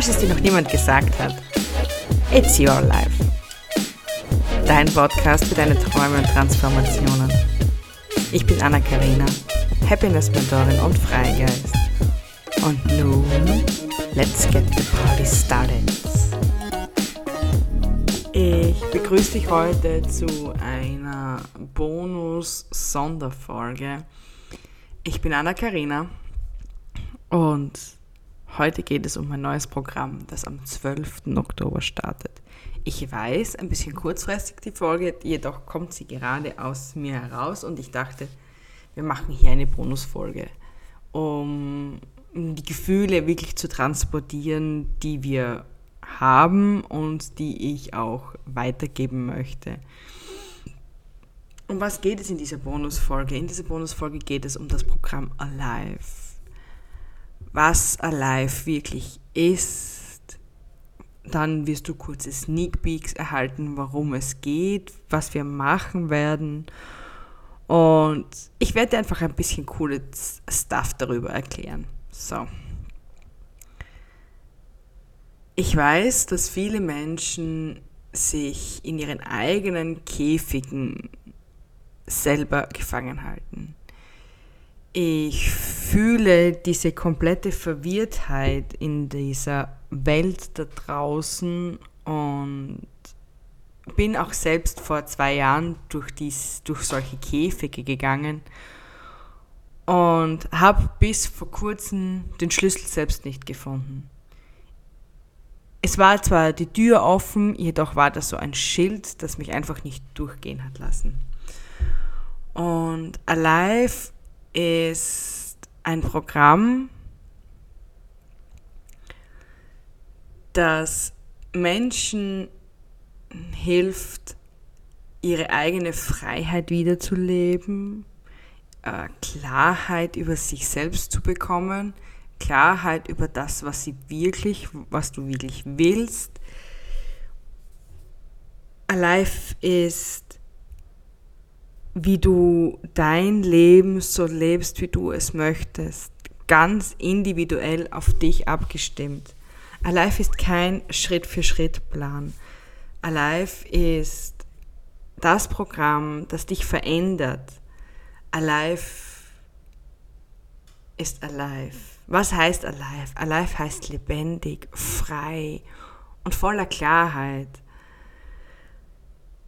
falls es dir noch niemand gesagt hat. It's your life. Dein Podcast für deine Träume und Transformationen. Ich bin Anna-Karina, Happiness-Mentorin und Freigeist. Und nun, let's get the party started. Ich begrüße dich heute zu einer Bonus-Sonderfolge. Ich bin Anna-Karina und Heute geht es um mein neues Programm, das am 12. Oktober startet. Ich weiß, ein bisschen kurzfristig die Folge, jedoch kommt sie gerade aus mir heraus und ich dachte, wir machen hier eine Bonusfolge, um die Gefühle wirklich zu transportieren, die wir haben und die ich auch weitergeben möchte. Um was geht es in dieser Bonusfolge? In dieser Bonusfolge geht es um das Programm Alive was Alive wirklich ist. Dann wirst du kurze Sneak Peeks erhalten, worum es geht, was wir machen werden. Und ich werde dir einfach ein bisschen cooles Stuff darüber erklären. So. Ich weiß, dass viele Menschen sich in ihren eigenen Käfigen selber gefangen halten. Ich fühle diese komplette Verwirrtheit in dieser Welt da draußen und bin auch selbst vor zwei Jahren durch, dies, durch solche Käfige gegangen und habe bis vor kurzem den Schlüssel selbst nicht gefunden. Es war zwar die Tür offen, jedoch war das so ein Schild, das mich einfach nicht durchgehen hat lassen. Und Alive ist ein Programm, das Menschen hilft, ihre eigene Freiheit wiederzuleben, äh, Klarheit über sich selbst zu bekommen, Klarheit über das, was sie wirklich, was du wirklich willst. Alive ist wie du dein Leben so lebst, wie du es möchtest. Ganz individuell auf dich abgestimmt. Alive ist kein Schritt-für-Schritt-Plan. Alive ist das Programm, das dich verändert. Alive ist Alive. Was heißt Alive? Alive heißt lebendig, frei und voller Klarheit.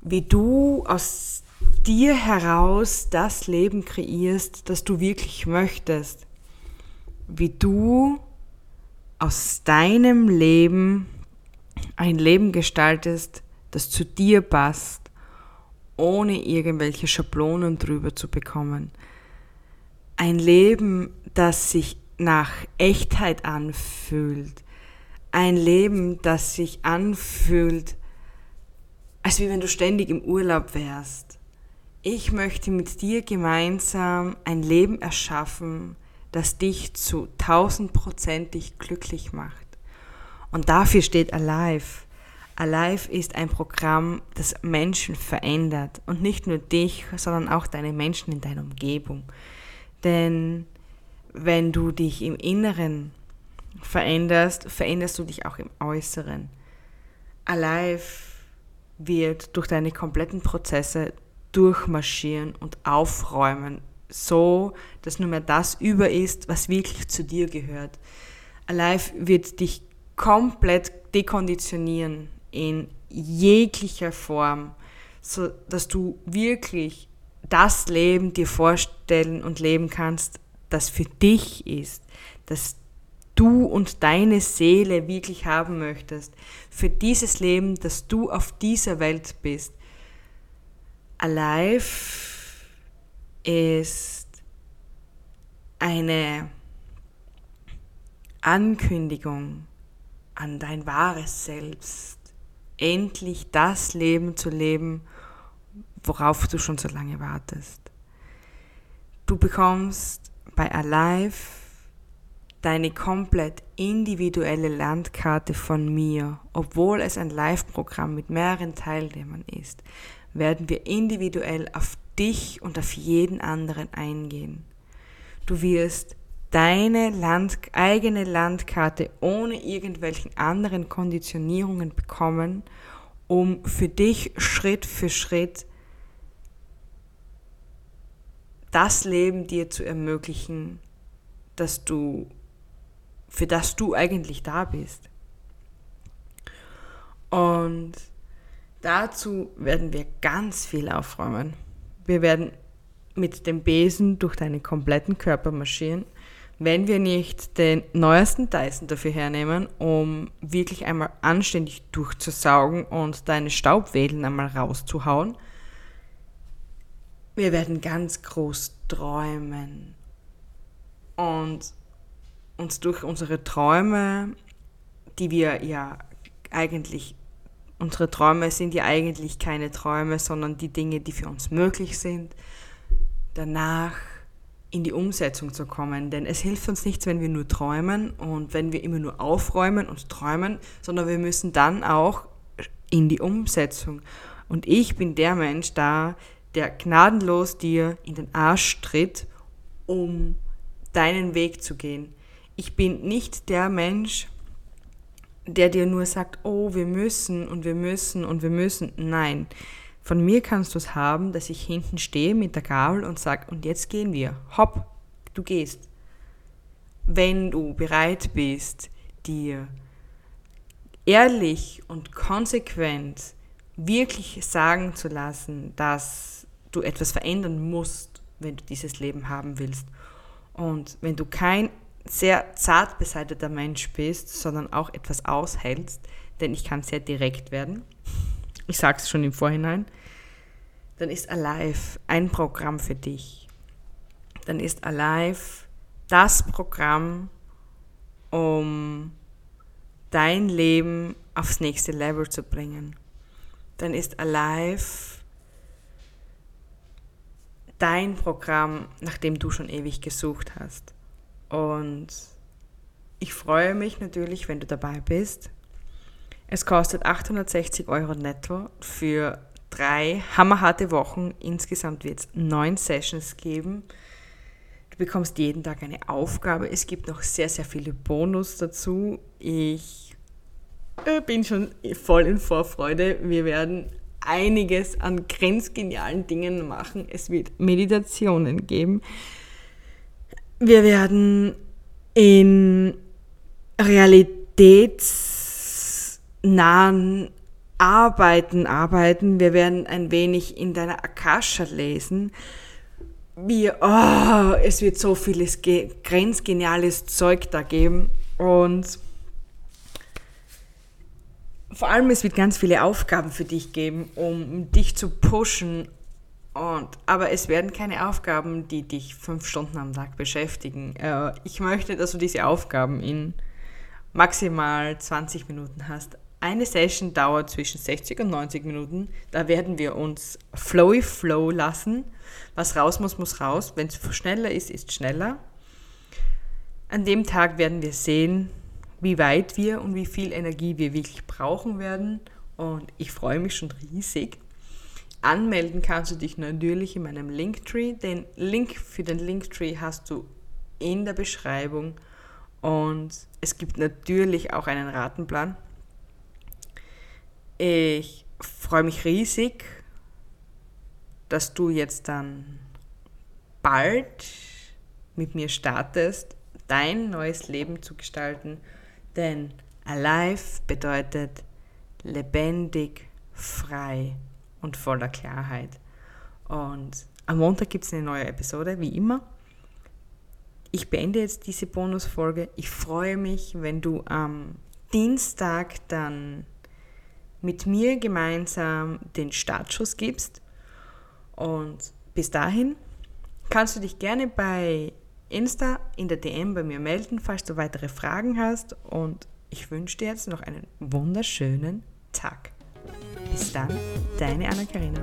Wie du aus dir heraus das Leben kreierst, das du wirklich möchtest. Wie du aus deinem Leben ein Leben gestaltest, das zu dir passt, ohne irgendwelche Schablonen drüber zu bekommen. Ein Leben, das sich nach Echtheit anfühlt. Ein Leben, das sich anfühlt, als wie wenn du ständig im Urlaub wärst ich möchte mit dir gemeinsam ein Leben erschaffen, das dich zu tausendprozentig glücklich macht. Und dafür steht Alive. Alive ist ein Programm, das Menschen verändert. Und nicht nur dich, sondern auch deine Menschen in deiner Umgebung. Denn wenn du dich im Inneren veränderst, veränderst du dich auch im Äußeren. Alive wird durch deine kompletten Prozesse durchmarschieren und aufräumen, so dass nur mehr das über ist, was wirklich zu dir gehört. Alive wird dich komplett dekonditionieren in jeglicher Form, so dass du wirklich das Leben dir vorstellen und leben kannst, das für dich ist, das du und deine Seele wirklich haben möchtest, für dieses Leben, das du auf dieser Welt bist. Alive ist eine Ankündigung an dein wahres Selbst, endlich das Leben zu leben, worauf du schon so lange wartest. Du bekommst bei Alive deine komplett individuelle Landkarte von mir, obwohl es ein Live-Programm mit mehreren Teilnehmern ist werden wir individuell auf dich und auf jeden anderen eingehen. Du wirst deine Land, eigene Landkarte ohne irgendwelchen anderen Konditionierungen bekommen, um für dich Schritt für Schritt das Leben dir zu ermöglichen, dass du, für das du eigentlich da bist. Und dazu werden wir ganz viel aufräumen. Wir werden mit dem Besen durch deinen kompletten Körper marschieren, wenn wir nicht den neuesten Dyson dafür hernehmen, um wirklich einmal anständig durchzusaugen und deine Staubwedeln einmal rauszuhauen. Wir werden ganz groß träumen und uns durch unsere Träume, die wir ja eigentlich, unsere Träume sind ja eigentlich keine Träume, sondern die Dinge, die für uns möglich sind, danach in die Umsetzung zu kommen. Denn es hilft uns nichts, wenn wir nur träumen und wenn wir immer nur aufräumen und träumen, sondern wir müssen dann auch in die Umsetzung. Und ich bin der Mensch da, der gnadenlos dir in den Arsch tritt, um deinen Weg zu gehen. Ich bin nicht der Mensch, der dir nur sagt, oh, wir müssen und wir müssen und wir müssen. Nein, von mir kannst du es haben, dass ich hinten stehe mit der Gabel und sage, und jetzt gehen wir. Hopp, du gehst. Wenn du bereit bist, dir ehrlich und konsequent wirklich sagen zu lassen, dass du etwas verändern musst, wenn du dieses Leben haben willst. Und wenn du kein sehr zart beseiteter Mensch bist, sondern auch etwas aushältst, denn ich kann sehr direkt werden, ich sage es schon im Vorhinein, dann ist Alive ein Programm für dich. Dann ist Alive das Programm, um dein Leben aufs nächste Level zu bringen. Dann ist Alive dein Programm, nach dem du schon ewig gesucht hast. Und ich freue mich natürlich, wenn du dabei bist. Es kostet 860 Euro netto für drei hammerharte Wochen. Insgesamt wird es neun Sessions geben. Du bekommst jeden Tag eine Aufgabe. Es gibt noch sehr, sehr viele Bonus dazu. Ich äh, bin schon voll in Vorfreude. Wir werden einiges an grenzgenialen Dingen machen. Es wird Meditationen geben. Wir werden in Realitäts nahen Arbeiten arbeiten. Wir werden ein wenig in deiner Akasha lesen. Wir, oh, es wird so vieles grenzgeniales Zeug da geben und vor allem es wird ganz viele Aufgaben für dich geben, um dich zu pushen. Und, aber es werden keine Aufgaben, die dich fünf Stunden am Tag beschäftigen. Äh, ich möchte, dass du diese Aufgaben in maximal 20 Minuten hast. Eine Session dauert zwischen 60 und 90 Minuten. Da werden wir uns flowy flow lassen. Was raus muss, muss raus. Wenn es schneller ist, ist schneller. An dem Tag werden wir sehen, wie weit wir und wie viel Energie wir wirklich brauchen werden. Und ich freue mich schon riesig. Anmelden kannst du dich natürlich in meinem Linktree. Den Link für den Linktree hast du in der Beschreibung. Und es gibt natürlich auch einen Ratenplan. Ich freue mich riesig, dass du jetzt dann bald mit mir startest, dein neues Leben zu gestalten. Denn alive bedeutet lebendig, frei und voller Klarheit. Und am Montag gibt es eine neue Episode, wie immer. Ich beende jetzt diese Bonusfolge. Ich freue mich, wenn du am Dienstag dann mit mir gemeinsam den Startschuss gibst. Und bis dahin kannst du dich gerne bei Insta in der DM bei mir melden, falls du weitere Fragen hast. Und ich wünsche dir jetzt noch einen wunderschönen Tag. Bis dann, deine Anna-Karina.